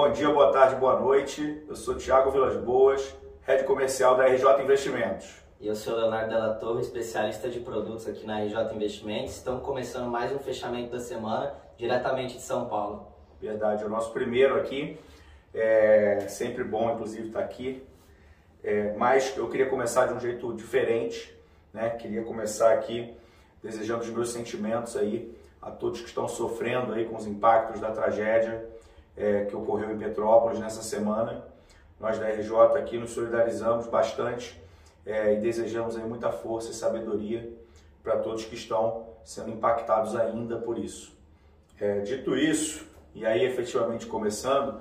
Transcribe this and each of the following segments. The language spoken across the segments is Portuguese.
Bom dia, boa tarde, boa noite. Eu sou Thiago Vilas Boas, head comercial da RJ Investimentos. E eu sou Leonardo Della Torre, especialista de produtos aqui na RJ Investimentos. Estamos começando mais um fechamento da semana, diretamente de São Paulo. Verdade, é o nosso primeiro aqui. É sempre bom, inclusive, estar aqui. É, mas eu queria começar de um jeito diferente, né? Queria começar aqui desejando os meus sentimentos aí a todos que estão sofrendo aí com os impactos da tragédia é, que ocorreu em Petrópolis nessa semana. Nós da RJ aqui nos solidarizamos bastante é, e desejamos aí muita força e sabedoria para todos que estão sendo impactados ainda por isso. É, dito isso, e aí efetivamente começando,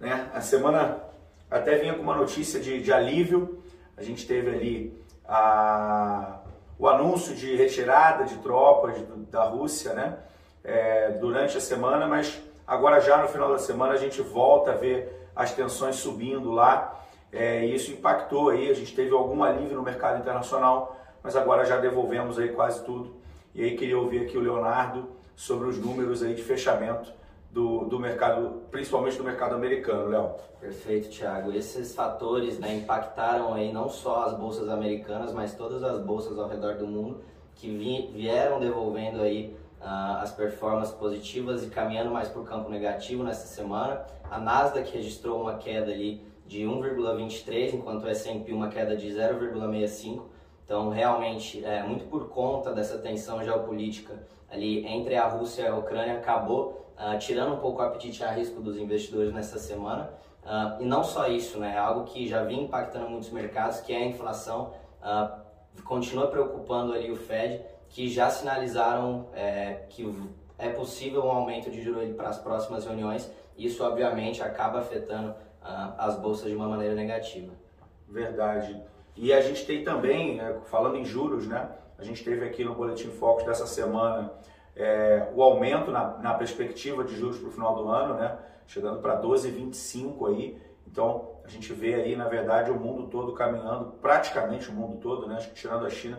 né, a semana até vinha com uma notícia de, de alívio, a gente teve ali a, o anúncio de retirada de tropas da Rússia né, é, durante a semana, mas agora já no final da semana a gente volta a ver as tensões subindo lá é, e isso impactou aí, a gente teve algum alívio no mercado internacional, mas agora já devolvemos aí quase tudo. E aí queria ouvir aqui o Leonardo sobre os números aí de fechamento do, do mercado, principalmente do mercado americano, Léo. Perfeito, Thiago. Esses fatores né, impactaram aí não só as bolsas americanas, mas todas as bolsas ao redor do mundo que vi, vieram devolvendo aí uh, as performances positivas e caminhando mais para o campo negativo nessa semana. A Nasdaq registrou uma queda ali de 1,23, enquanto o S&P uma queda de 0,65. Então, realmente, é, muito por conta dessa tensão geopolítica ali entre a Rússia e a Ucrânia, acabou uh, tirando um pouco o apetite a risco dos investidores nessa semana. Uh, e não só isso, né, é algo que já vinha impactando muitos mercados, que é a inflação, uh, continua preocupando ali o Fed, que já sinalizaram é, que é possível um aumento de juros para as próximas reuniões. Isso, obviamente, acaba afetando as bolsas de uma maneira negativa. Verdade. E a gente tem também, né, falando em juros, né? A gente teve aqui no Boletim Focus dessa semana é, o aumento na, na, perspectiva de juros para o final do ano, né? Chegando para 12,25 aí. Então a gente vê aí, na verdade, o mundo todo caminhando, praticamente o mundo todo, né? Tirando a China,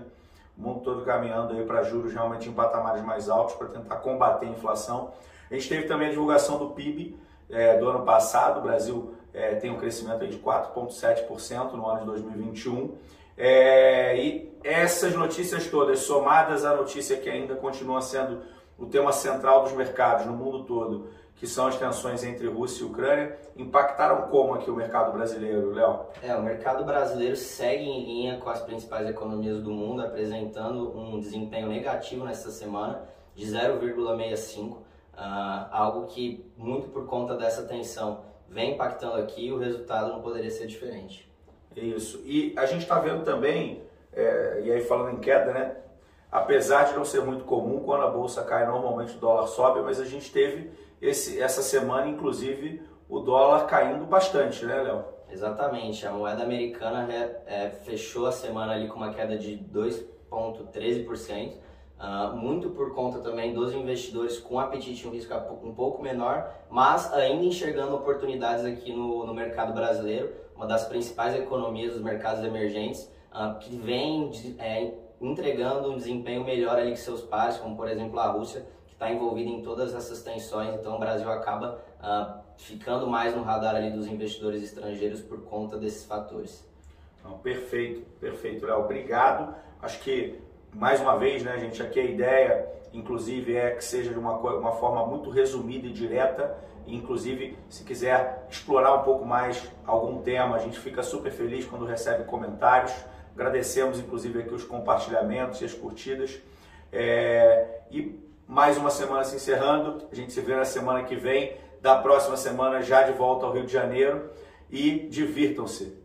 o mundo todo caminhando aí para juros realmente em patamares mais altos para tentar combater a inflação. A gente teve também a divulgação do PIB é, do ano passado, o Brasil é, tem um crescimento de 4,7% no ano de 2021. É, e essas notícias todas, somadas à notícia que ainda continua sendo o tema central dos mercados no mundo todo, que são as tensões entre Rússia e Ucrânia, impactaram como aqui o mercado brasileiro, Léo? É, o mercado brasileiro segue em linha com as principais economias do mundo, apresentando um desempenho negativo nesta semana de 0,65, uh, ah, algo que muito por conta dessa tensão vem impactando aqui, o resultado não poderia ser diferente. Isso. E a gente está vendo também, é, e aí falando em queda, né? Apesar de não ser muito comum, quando a bolsa cai, normalmente o dólar sobe, mas a gente teve esse, essa semana, inclusive, o dólar caindo bastante, né, Léo? Exatamente. A moeda americana é, é, fechou a semana ali com uma queda de 2,13%. Uh, muito por conta também dos investidores com apetite e um risco um pouco menor, mas ainda enxergando oportunidades aqui no, no mercado brasileiro, uma das principais economias dos mercados emergentes, uh, que vem é, entregando um desempenho melhor ali que seus pares, como por exemplo a Rússia, que está envolvida em todas essas tensões, então o Brasil acaba uh, ficando mais no radar ali dos investidores estrangeiros por conta desses fatores. Não, perfeito, perfeito, Léo. Obrigado. Acho que mais uma vez, né, gente, aqui a ideia, inclusive, é que seja de uma, uma forma muito resumida e direta. Inclusive, se quiser explorar um pouco mais algum tema, a gente fica super feliz quando recebe comentários. Agradecemos, inclusive, aqui os compartilhamentos e as curtidas. É... E mais uma semana se encerrando. A gente se vê na semana que vem. Da próxima semana, já de volta ao Rio de Janeiro. E divirtam-se.